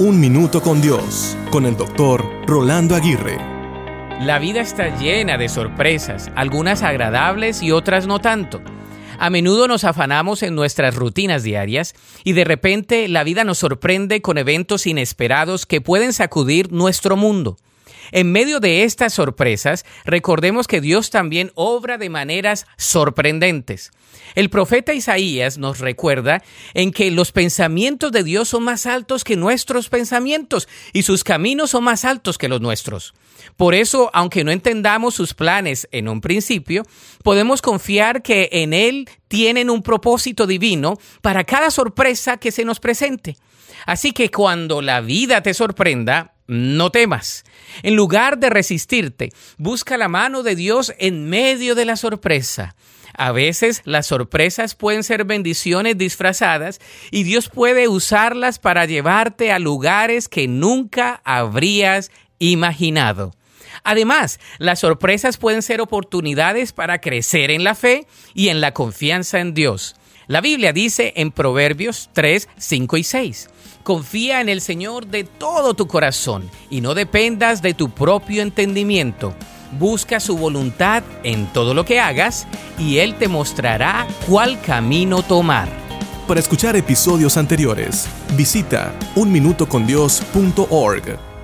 Un Minuto con Dios, con el doctor Rolando Aguirre. La vida está llena de sorpresas, algunas agradables y otras no tanto. A menudo nos afanamos en nuestras rutinas diarias y de repente la vida nos sorprende con eventos inesperados que pueden sacudir nuestro mundo. En medio de estas sorpresas, recordemos que Dios también obra de maneras sorprendentes. El profeta Isaías nos recuerda en que los pensamientos de Dios son más altos que nuestros pensamientos y sus caminos son más altos que los nuestros. Por eso, aunque no entendamos sus planes en un principio, podemos confiar que en Él tienen un propósito divino para cada sorpresa que se nos presente. Así que cuando la vida te sorprenda, no temas. En lugar de resistirte, busca la mano de Dios en medio de la sorpresa. A veces las sorpresas pueden ser bendiciones disfrazadas y Dios puede usarlas para llevarte a lugares que nunca habrías imaginado. Además, las sorpresas pueden ser oportunidades para crecer en la fe y en la confianza en Dios. La Biblia dice en Proverbios 3, 5 y 6, confía en el Señor de todo tu corazón y no dependas de tu propio entendimiento. Busca su voluntad en todo lo que hagas y Él te mostrará cuál camino tomar. Para escuchar episodios anteriores, visita unminutocondios.org.